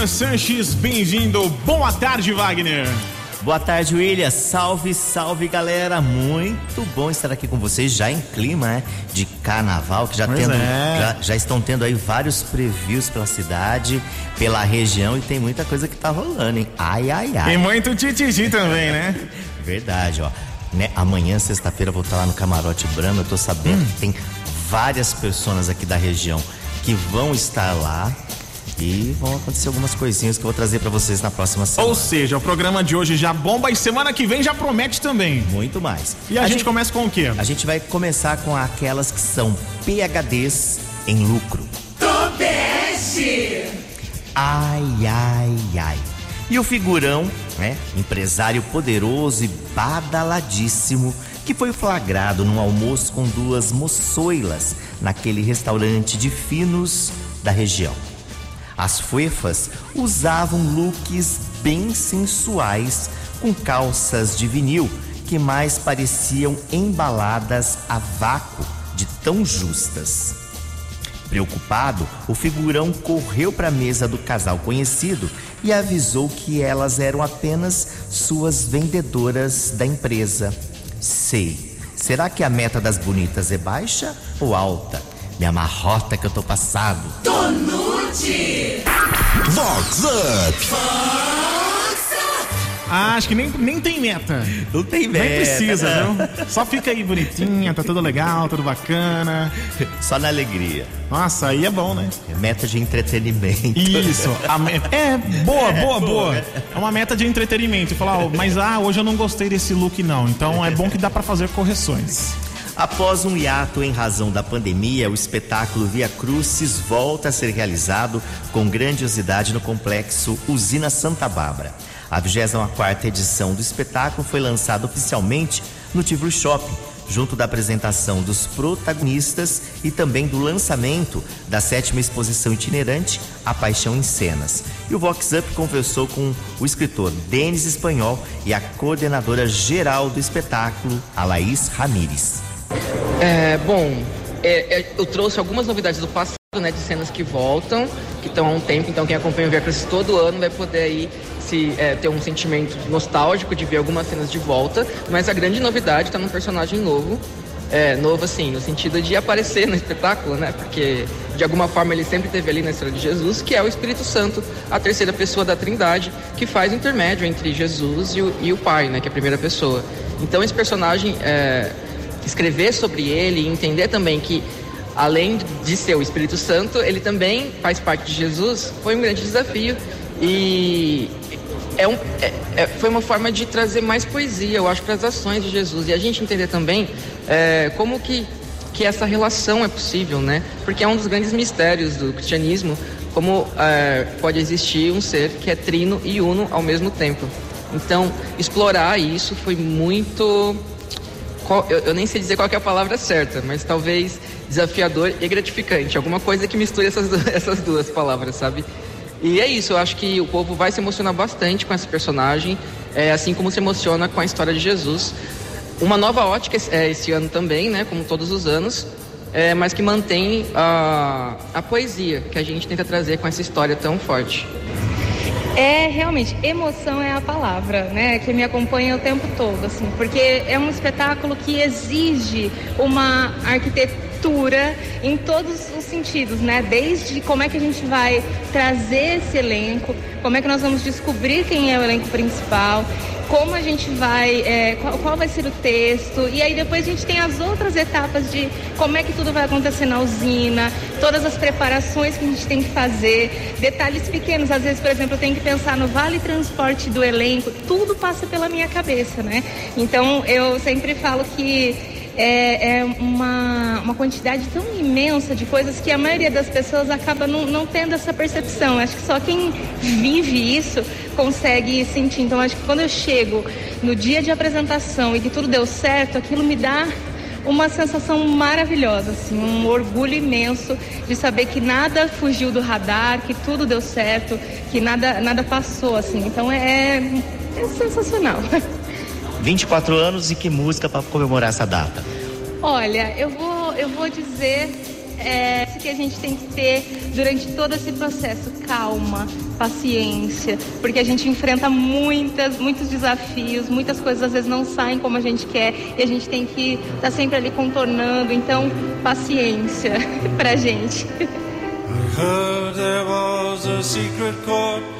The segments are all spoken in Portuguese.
Wagner Sanches, bem-vindo. Boa tarde, Wagner. Boa tarde, William. Salve, salve, galera. Muito bom estar aqui com vocês, já em clima né, de carnaval, que já, tendo, é. já, já, estão tendo aí vários previews pela cidade, pela região e tem muita coisa que tá rolando, hein? Ai, ai, ai. Tem muito tititi também, né? Verdade, ó. Né, amanhã, sexta-feira, vou estar lá no Camarote Brama. Eu tô sabendo hum. que tem várias pessoas aqui da região que vão estar lá e vão acontecer algumas coisinhas que eu vou trazer para vocês na próxima semana. Ou seja, o programa de hoje já bomba e semana que vem já promete também. Muito mais. E a, a gente, gente, começa com o quê? A gente vai começar com aquelas que são PHDs em lucro. Tobeste! Ai, ai, ai. E o figurão, né? Empresário poderoso e badaladíssimo, que foi flagrado num almoço com duas moçoilas naquele restaurante de finos da região. As fuefas usavam looks bem sensuais, com calças de vinil que mais pareciam embaladas a vácuo de tão justas. Preocupado, o figurão correu para a mesa do casal conhecido e avisou que elas eram apenas suas vendedoras da empresa. Sei. Será que a meta das bonitas é baixa ou alta? Me amarrota que eu tô passado. Tonute! Vox Up! Ah, acho que nem, nem tem meta. Não tem meta. Nem precisa, viu? Só fica aí bonitinha, tá tudo legal, tudo bacana. Só na alegria. Nossa, aí é bom, né? É meta de entretenimento. Isso. Me... É, boa, boa, boa. É uma meta de entretenimento. Falar, mas ah, hoje eu não gostei desse look, não. Então é bom que dá para fazer correções. Após um hiato em razão da pandemia, o espetáculo Via Crucis volta a ser realizado com grandiosidade no complexo Usina Santa Bárbara. A 24 edição do espetáculo foi lançada oficialmente no Tivoli Shopping, junto da apresentação dos protagonistas e também do lançamento da sétima exposição itinerante A Paixão em Cenas. E o Vox Up conversou com o escritor Denis Espanhol e a coordenadora geral do espetáculo, a Laís Ramires. É, bom, é, é, eu trouxe algumas novidades do passado, né, de cenas que voltam, que estão há um tempo, então quem acompanha o Crucis todo ano vai poder aí se, é, ter um sentimento nostálgico de ver algumas cenas de volta, mas a grande novidade está num personagem novo, é, novo assim, no sentido de aparecer no espetáculo, né, porque de alguma forma ele sempre teve ali na história de Jesus, que é o Espírito Santo, a terceira pessoa da Trindade, que faz o intermédio entre Jesus e o, e o Pai, né, que é a primeira pessoa. Então esse personagem é, escrever sobre ele e entender também que além de ser o Espírito Santo, ele também faz parte de Jesus, foi um grande desafio e é um, é, é, foi uma forma de trazer mais poesia, eu acho, para as ações de Jesus e a gente entender também é, como que, que essa relação é possível, né? Porque é um dos grandes mistérios do cristianismo, como é, pode existir um ser que é trino e uno ao mesmo tempo. Então, explorar isso foi muito qual, eu, eu, nem sei dizer qual é a palavra certa, mas talvez desafiador e gratificante. Alguma coisa que misture essas, essas duas palavras, sabe? E é isso, eu acho que o povo vai se emocionar bastante com esse personagem, é, assim como se emociona com a história de Jesus. Uma nova ótica é, esse ano também, né, como todos os anos, é, mas que mantém a, a poesia que a gente tenta trazer com essa história tão forte. É realmente, emoção é a palavra, né? Que me acompanha o tempo todo, assim, porque é um espetáculo que exige uma arquitetura em todos os sentidos, né? Desde como é que a gente vai trazer esse elenco, como é que nós vamos descobrir quem é o elenco principal, como a gente vai, é, qual, qual, vai ser o texto, e aí depois a gente tem as outras etapas de como é que tudo vai acontecer na usina, todas as preparações que a gente tem que fazer, detalhes pequenos, às vezes, por exemplo, eu tenho que pensar no vale transporte do elenco, tudo passa pela minha cabeça, né? Então eu sempre falo que é, é uma, uma quantidade tão imensa de coisas que a maioria das pessoas acaba não, não tendo essa percepção. Acho que só quem vive isso consegue sentir. Então, acho que quando eu chego no dia de apresentação e que tudo deu certo, aquilo me dá uma sensação maravilhosa, assim, um orgulho imenso de saber que nada fugiu do radar, que tudo deu certo, que nada, nada passou, assim. Então é, é sensacional. 24 anos e que música para comemorar essa data? Olha, eu vou, eu vou dizer é, que a gente tem que ter durante todo esse processo: calma, paciência, porque a gente enfrenta muitas, muitos desafios, muitas coisas às vezes não saem como a gente quer e a gente tem que estar tá sempre ali contornando. Então, paciência pra gente. heard there was a secret chord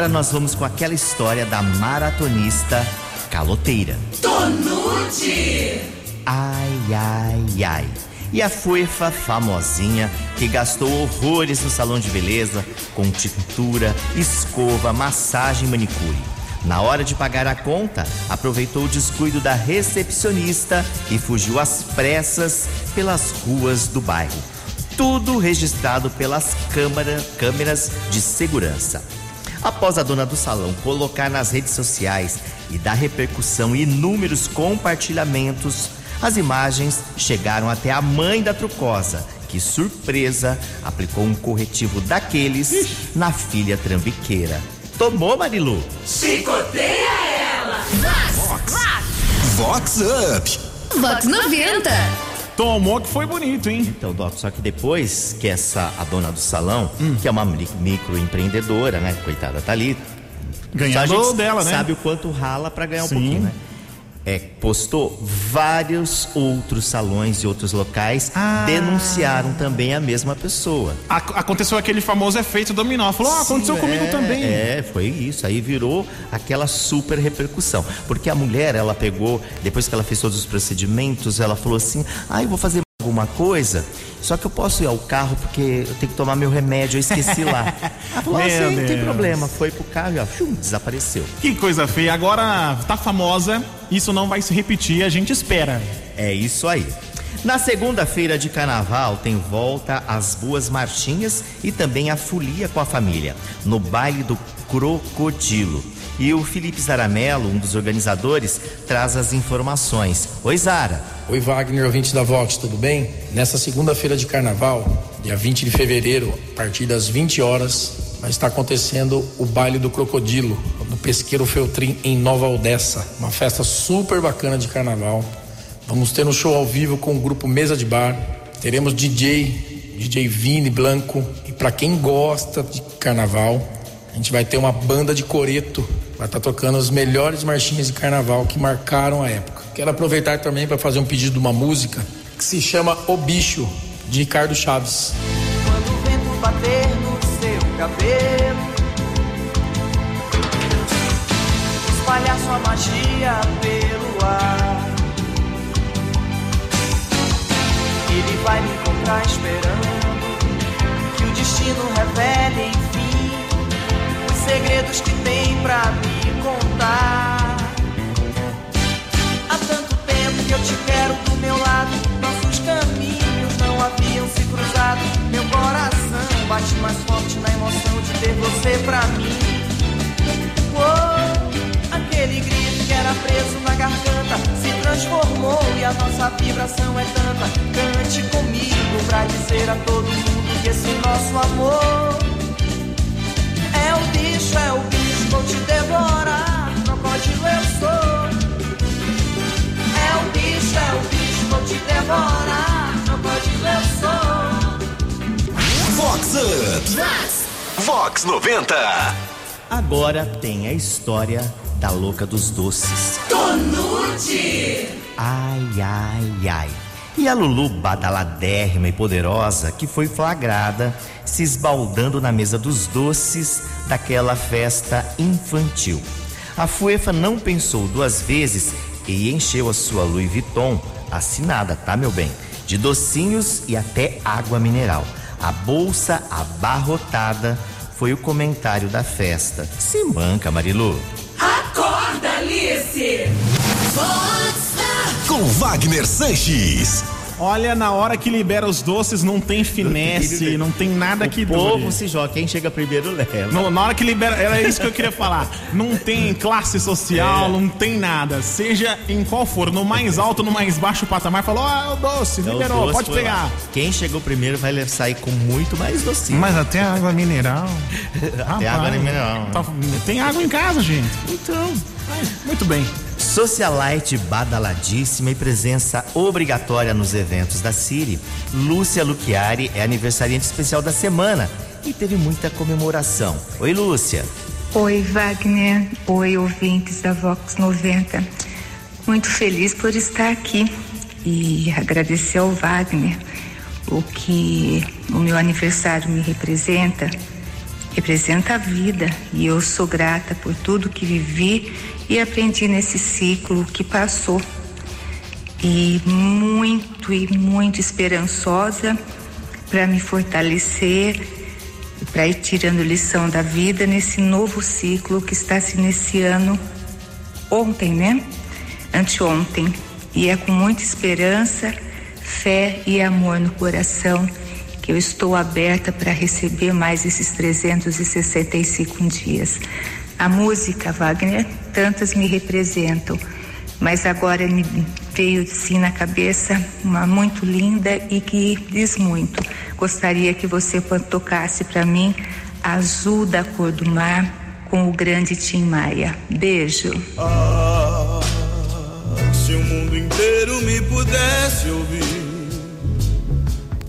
Agora nós vamos com aquela história da maratonista caloteira. Tonute. Ai, ai, ai. E a fuefa famosinha que gastou horrores no salão de beleza com tintura, escova, massagem e manicure. Na hora de pagar a conta, aproveitou o descuido da recepcionista e fugiu às pressas pelas ruas do bairro. Tudo registrado pelas câmara, câmeras de segurança. Após a dona do salão colocar nas redes sociais e dar repercussão e inúmeros compartilhamentos, as imagens chegaram até a mãe da trucosa, que, surpresa, aplicou um corretivo daqueles na filha trambiqueira. Tomou, Marilu? Chicoteia ela. Vox Up. Vox 90. Tomou que foi bonito, hein? Então, Doc, só que depois que essa, a dona do salão, que é uma mi- microempreendedora, né? Coitada, tá ali. Gente dela, né? Sabe o quanto rala pra ganhar um Sim. pouquinho, né? É, postou vários outros salões e outros locais Ah. denunciaram também a mesma pessoa. Ac- aconteceu aquele famoso efeito dominó. Falou, ah, aconteceu Sim, comigo é, também. É, foi isso. Aí virou aquela super repercussão. Porque a mulher, ela pegou, depois que ela fez todos os procedimentos, ela falou assim: ah, eu vou fazer alguma coisa, só que eu posso ir ao carro porque eu tenho que tomar meu remédio, eu esqueci lá. Ela falou: ah, Meu sim, não tem problema. Foi pro carro e ó, desapareceu. Que coisa feia. Agora tá famosa, isso não vai se repetir, a gente espera. É isso aí. Na segunda-feira de carnaval tem volta as boas marchinhas e também a folia com a família, no baile do Crocodilo. E o Felipe Zaramelo, um dos organizadores, traz as informações. Oi, Zara. Oi Wagner, ouvinte da Vox, tudo bem? Nessa segunda-feira de carnaval, dia 20 de fevereiro, a partir das 20 horas, vai estar acontecendo o baile do crocodilo no Pesqueiro Feltrim em Nova Odessa. Uma festa super bacana de carnaval. Vamos ter um show ao vivo com o grupo Mesa de Bar. Teremos DJ, DJ Vini Blanco. E para quem gosta de carnaval, a gente vai ter uma banda de coreto. Vai estar tocando as melhores marchinhas de carnaval que marcaram a época. Quero aproveitar também para fazer um pedido de uma música que se chama O Bicho, de Ricardo Chaves. Quando o vento bater no seu cabelo, espalhar sua magia pelo ar. Ele vai me encontrar esperando que o destino revele, enfim, os segredos que tem pra me Meu coração bate mais forte na emoção de ter você pra mim. Uou, aquele grito que era preso na garganta se transformou e a nossa vibração é tanta. Cante comigo pra dizer a todo mundo que esse nosso amor é o bicho, é o bicho, vou te devorar. Crocodilo eu sou. É o bicho, é o bicho, vou te devorar. Vox 90. Agora tem a história da louca dos doces. Tonute. Ai, ai, ai. E a Lulu badaladérrima e poderosa que foi flagrada se esbaldando na mesa dos doces daquela festa infantil. A Fuefa não pensou duas vezes e encheu a sua Louis Vuitton, assinada, tá meu bem? De docinhos e até água mineral. A bolsa abarrotada foi o comentário da festa. Se manca, Marilu. Acorda, Alice! Com Wagner Sanches. Olha, na hora que libera os doces, não tem finesse, não tem nada que o povo dure. se joga. Quem chega primeiro leva. No- na hora que libera, era isso que eu queria falar. Não tem classe social, não tem nada. Seja em qual for, no mais alto, no mais baixo patamar, falou: ah, é o doce, Então, liberou, os doces pode pegar. lá. Quem chegou primeiro vai sair com muito mais docinho. Mas até água mineral. Até água mineral. Tá- tem água em casa, gente. Então, Muito bem. Socialite badaladíssima e presença obrigatória nos eventos da Siri. Lúcia Luchiari é aniversariante especial da semana e teve muita comemoração. Oi, Lúcia. Oi, Wagner. Oi, ouvintes da Vox 90. Muito feliz por estar aqui e agradecer ao Wagner o que o meu aniversário me representa. Representa a vida e eu sou grata por tudo que vivi e aprendi nesse ciclo que passou. E muito e muito esperançosa para me fortalecer para ir tirando lição da vida nesse novo ciclo que está se iniciando ontem, né? Anteontem. E é com muita esperança, fé e amor no coração que eu estou aberta para receber mais esses 365 dias. A música, Wagner, tantas me representam, mas agora me veio sim na cabeça uma muito linda e que diz muito. Gostaria que você tocasse para mim Azul da Cor do Mar com o grande Tim Maia. Beijo. Ah, se o mundo inteiro me pudesse ouvir,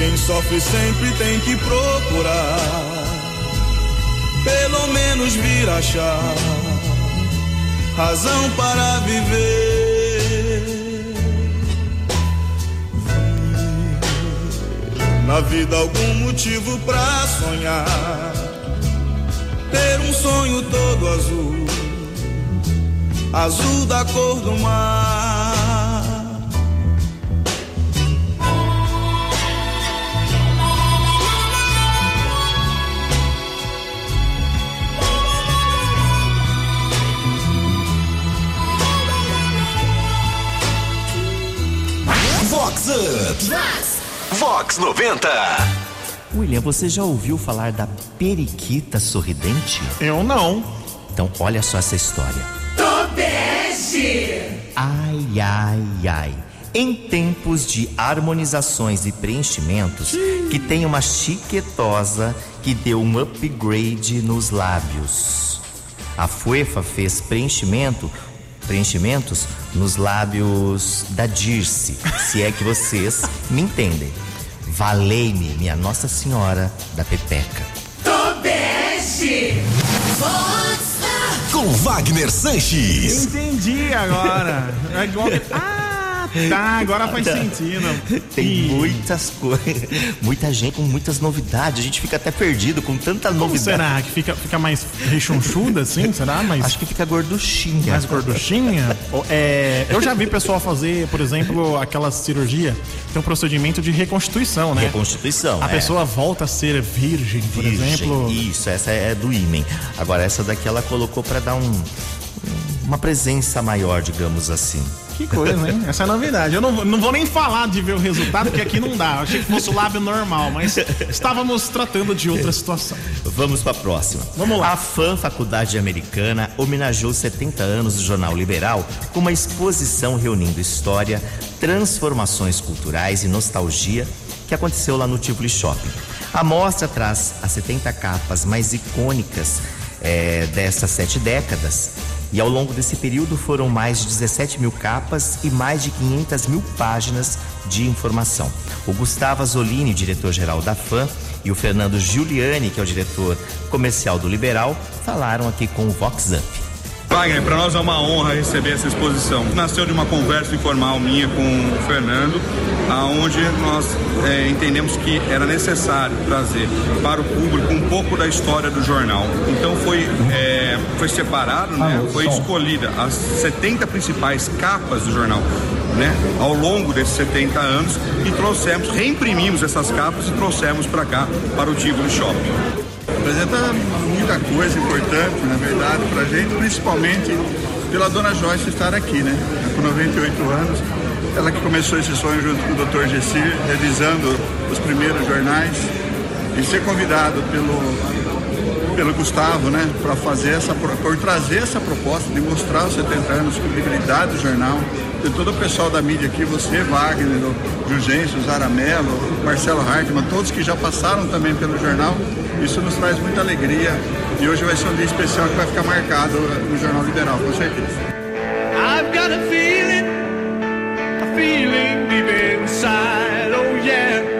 Quem sofre sempre tem que procurar, pelo menos vir achar razão para viver. Na vida algum motivo pra sonhar, ter um sonho todo azul, azul da cor do mar. Up. Vox 90. William, você já ouviu falar da periquita sorridente? Eu não. Então, olha só essa história. Tobeste! Ai, ai, ai. Em tempos de harmonizações e preenchimentos, que tem uma chiquetosa que deu um upgrade nos lábios. A Fuefa fez preenchimento, preenchimentos nos lábios da Dirce, se é que vocês me entendem. Valei-me, minha Nossa Senhora da Pepeca. Tobeste! Com Wagner Sanches. Entendi agora. É igual. Ah, tá. Agora faz sentido. Tem Ih, muitas coisas, muita gente com muitas novidades. A gente fica até perdido com tanta Como novidade. será? Que fica, fica mais rechonchuda assim? Será? Mais, Acho que fica gorduchinha. mais gorduchinha? É, eu já vi pessoal fazer, por exemplo, aquela cirurgia. Tem um procedimento de reconstituição, né? Reconstituição. A é. pessoa volta a ser virgem, por Virgem, exemplo. Isso, essa é do ímen. Agora, essa daqui ela colocou pra dar um, uma presença maior, digamos assim. Que coisa, hein? Essa é a novidade. Eu não, vou- não vou nem falar de ver o resultado, porque aqui não dá. Eu achei que fosse o lábio normal, mas estávamos tratando de outra situação. Vamos pra próxima. Vamos lá. A FAM Faculdade Americana homenageou 70 anos do Jornal Liberal com uma exposição reunindo história, transformações culturais e nostalgia que aconteceu lá no Tivoli Shopping. A mostra traz as 70 capas mais icônicas é, dessas sete décadas. E ao longo desse período foram mais de 17 mil capas e mais de 500 mil páginas de informação. O Gustavo Azolini, diretor-geral da FAM, e o Fernando Giuliani, que é o diretor comercial do Liberal, falaram aqui com o Vox Up. Wagner, para nós é uma honra receber essa exposição. Nasceu de uma conversa informal minha com o Fernando, aonde nós é, entendemos que era necessário trazer para o público um pouco da história do jornal. Então foi, é, foi separado, né, foi escolhida as 70 principais capas do jornal. Né, ao longo desses 70 anos e trouxemos, reimprimimos essas capas e trouxemos para cá, para o Tivoli Shopping. Apresenta muita coisa importante, na verdade, para a gente, principalmente pela dona Joyce estar aqui, né? Com 98 anos. Ela que começou esse sonho junto com o Dr. Gessir, revisando os primeiros jornais e ser convidado pelo, pelo Gustavo, né? Para fazer essa, por trazer essa proposta de mostrar os 70 anos, a credibilidade do jornal, de todo o pessoal da mídia aqui, você, Wagner, o Jurgêncio, Zaramelo, Marcelo Hartmann, todos que já passaram também pelo jornal. Isso nos traz muita alegria e hoje vai ser um dia especial que vai ficar marcado no Jornal Liberal, com certeza. I've got a feeling, a feeling deep inside, oh yeah.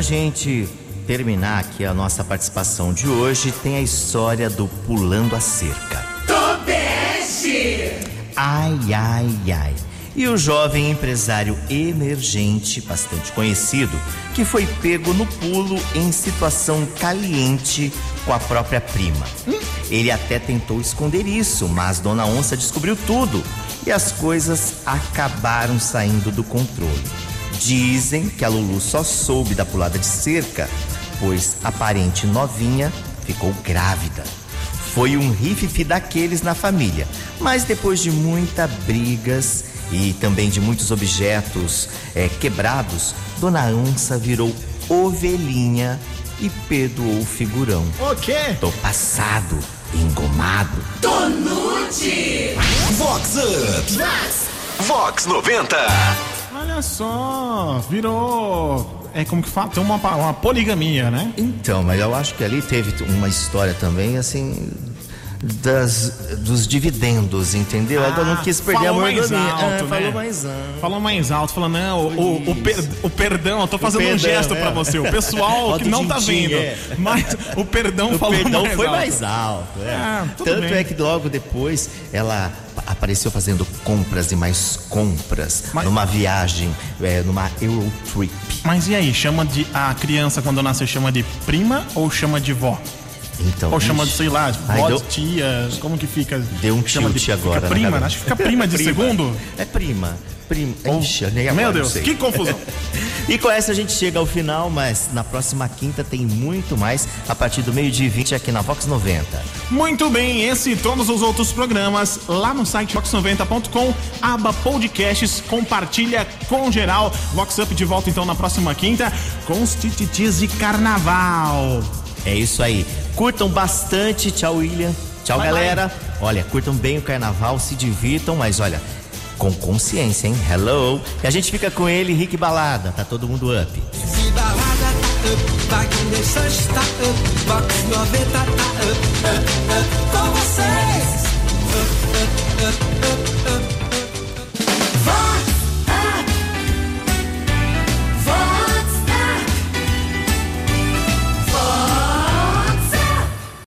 Pra gente terminar aqui a nossa participação de hoje, tem a história do Pulando a Cerca. Tobeste! Ai, ai, ai. E o jovem empresário emergente, bastante conhecido, que foi pego no pulo em situação caliente com a própria prima. Ele até tentou esconder isso, mas Dona Onça descobriu tudo e as coisas acabaram saindo do controle. Dizem que a Lulu só soube da pulada de cerca, pois a parente novinha ficou grávida. Foi um rififi daqueles na família, mas depois de muitas brigas e também de muitos objetos eh, quebrados, Dona Onça virou ovelhinha e perdoou o figurão. O quê? Tô passado, engomado. Tonute! Vox Up. Vox 90. Olha só, virou. É como que fala? Tem uma, uma poligamia, né? Então, mas eu acho que ali teve uma história também, assim, das, dos dividendos, entendeu? Ela não quis perder a falou mais mordomia. alto, É, né? Falou mais alto. Falou mais alto, falou, não, o, o, per- o perdão, eu tô fazendo um perdão, gesto é. pra você. O pessoal que não tá vendo. é. Mas o perdão O falou perdão mais foi alto. mais alto. é. Ah, Tanto bem. é que logo depois ela apareceu fazendo compras e mais compras Mas- numa viagem, é, numa Eurotrip. Mas e aí, chama de. A criança quando nasce chama de prima ou chama de vó? Então, Ou chama de, sei lá, vó, deu- tia, como que fica? Deu um chama tilt de, agora. Fica na prima, né? acho que fica prima de segundo. É prima. Prima. Ixi, nem agora, Meu Deus, que confusão. E com essa a gente chega ao final, mas na próxima quinta tem muito mais a partir do meio-dia e 20 aqui na Vox 90. Muito bem, esse e todos os outros programas lá no site vox90.com, aba podcasts, compartilha com geral. Vox Up de volta então na próxima quinta com os tititis de carnaval. É isso aí. Curtam bastante. Tchau, William. Tchau, Bye, galera. Olha, curtam bem o carnaval, se divirtam, mas olha, com consciência, hein? Hello! E a gente fica com ele, Rick Balada, tá todo mundo up. Se up, up, up, up, up! Up, up, up, up, up.